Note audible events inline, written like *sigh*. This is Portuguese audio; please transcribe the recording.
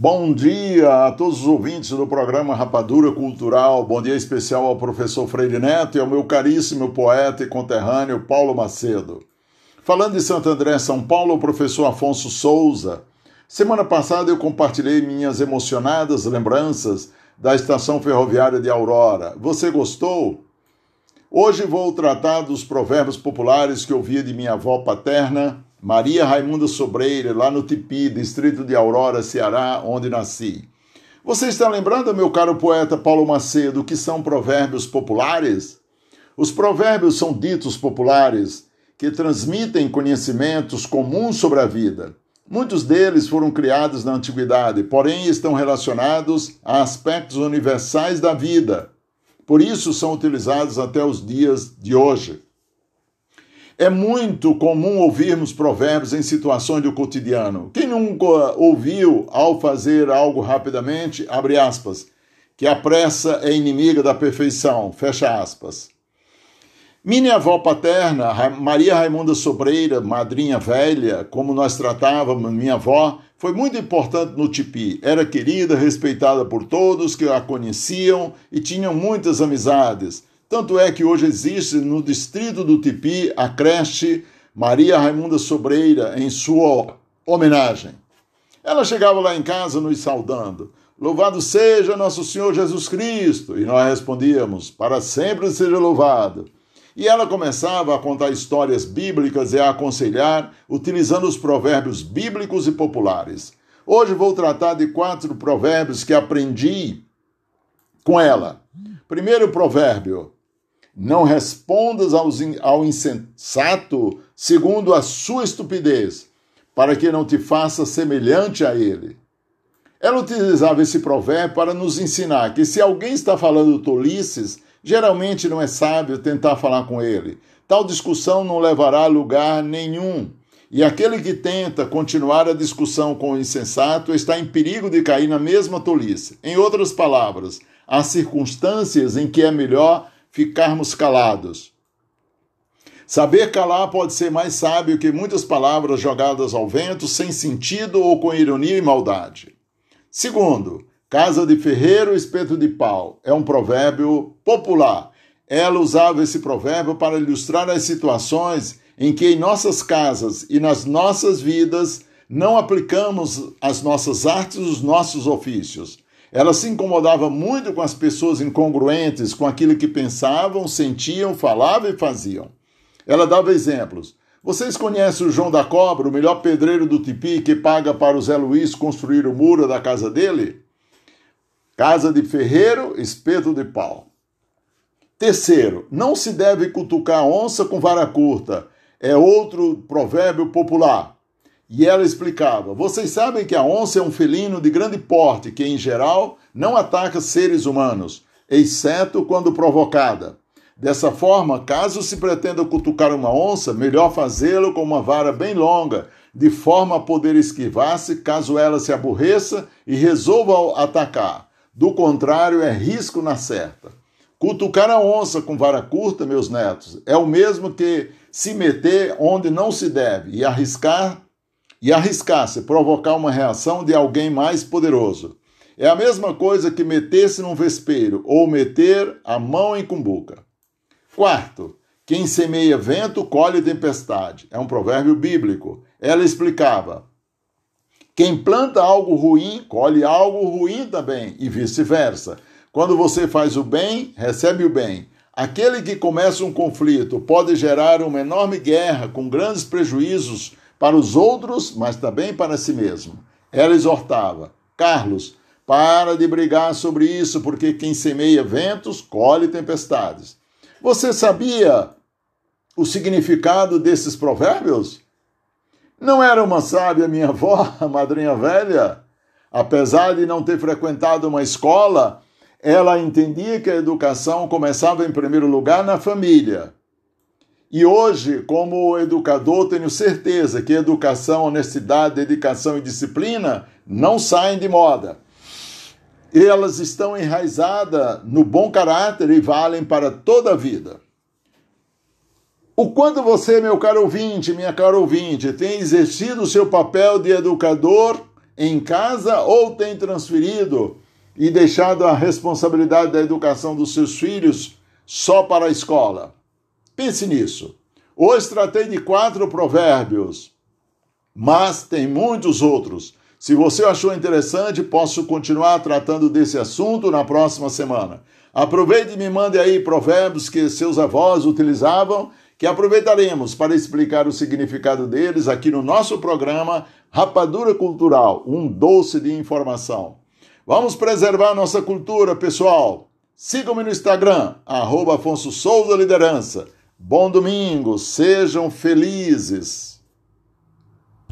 Bom dia a todos os ouvintes do programa Rapadura Cultural. Bom dia especial ao professor Freire Neto e ao meu caríssimo poeta e conterrâneo Paulo Macedo. Falando de Santo André, São Paulo, o professor Afonso Souza. Semana passada eu compartilhei minhas emocionadas lembranças da estação ferroviária de Aurora. Você gostou? Hoje vou tratar dos provérbios populares que ouvia de minha avó paterna, Maria Raimunda Sobreira, lá no Tipi, distrito de Aurora, Ceará, onde nasci. Você está lembrando, meu caro poeta Paulo Macedo, que são provérbios populares? Os provérbios são ditos populares que transmitem conhecimentos comuns sobre a vida. Muitos deles foram criados na antiguidade, porém estão relacionados a aspectos universais da vida. Por isso são utilizados até os dias de hoje. É muito comum ouvirmos provérbios em situações do cotidiano. Quem nunca ouviu, ao fazer algo rapidamente, abre aspas, que a pressa é inimiga da perfeição, fecha aspas. Minha avó paterna, Maria Raimunda Sobreira, madrinha velha, como nós tratávamos minha avó, foi muito importante no Tipi. Era querida, respeitada por todos que a conheciam e tinham muitas amizades. Tanto é que hoje existe no distrito do Tipi a creche Maria Raimunda Sobreira em sua homenagem. Ela chegava lá em casa nos saudando. Louvado seja nosso Senhor Jesus Cristo! E nós respondíamos: Para sempre seja louvado. E ela começava a contar histórias bíblicas e a aconselhar, utilizando os provérbios bíblicos e populares. Hoje vou tratar de quatro provérbios que aprendi com ela. Primeiro provérbio: não respondas ao insensato segundo a sua estupidez, para que não te faça semelhante a ele. Ela utilizava esse provérbio para nos ensinar que se alguém está falando tolices, geralmente não é sábio tentar falar com ele. Tal discussão não levará a lugar nenhum. E aquele que tenta continuar a discussão com o insensato está em perigo de cair na mesma tolice. Em outras palavras, há circunstâncias em que é melhor ficarmos calados. Saber calar pode ser mais sábio que muitas palavras jogadas ao vento sem sentido ou com ironia e maldade. Segundo, casa de ferreiro, espeto de pau é um provérbio popular. Ela usava esse provérbio para ilustrar as situações em que em nossas casas e nas nossas vidas não aplicamos as nossas artes, os nossos ofícios. Ela se incomodava muito com as pessoas incongruentes com aquilo que pensavam, sentiam, falavam e faziam. Ela dava exemplos. Vocês conhecem o João da Cobra, o melhor pedreiro do Tipi, que paga para o Zé Luiz construir o muro da casa dele? Casa de ferreiro, espeto de pau. Terceiro, não se deve cutucar onça com vara curta. É outro provérbio popular. E ela explicava: Vocês sabem que a onça é um felino de grande porte que, em geral, não ataca seres humanos, exceto quando provocada. Dessa forma, caso se pretenda cutucar uma onça, melhor fazê-lo com uma vara bem longa, de forma a poder esquivar-se caso ela se aborreça e resolva atacar. Do contrário, é risco na certa. Cutucar a onça com vara curta, meus netos, é o mesmo que se meter onde não se deve e arriscar e arriscasse provocar uma reação de alguém mais poderoso. É a mesma coisa que meter-se num vespeiro ou meter a mão em cumbuca. Quarto, quem semeia vento colhe tempestade. É um provérbio bíblico. Ela explicava: quem planta algo ruim colhe algo ruim também, e vice-versa. Quando você faz o bem, recebe o bem. Aquele que começa um conflito pode gerar uma enorme guerra com grandes prejuízos para os outros, mas também para si mesmo. Ela exortava: Carlos, para de brigar sobre isso, porque quem semeia ventos colhe tempestades. Você sabia o significado desses provérbios? Não era uma sábia minha avó, *laughs* a madrinha velha? Apesar de não ter frequentado uma escola, ela entendia que a educação começava em primeiro lugar na família. E hoje, como educador, tenho certeza que educação, honestidade, dedicação e disciplina não saem de moda. Elas estão enraizadas no bom caráter e valem para toda a vida. O quanto você, meu caro ouvinte, minha cara ouvinte, tem exercido o seu papel de educador em casa ou tem transferido e deixado a responsabilidade da educação dos seus filhos só para a escola? Pense nisso. Hoje tratei de quatro provérbios, mas tem muitos outros. Se você achou interessante, posso continuar tratando desse assunto na próxima semana. Aproveite e me mande aí provérbios que seus avós utilizavam, que aproveitaremos para explicar o significado deles aqui no nosso programa Rapadura Cultural, um doce de informação. Vamos preservar nossa cultura, pessoal. Sigam-me no Instagram, arroba Afonso Souza Liderança. Bom domingo, sejam felizes.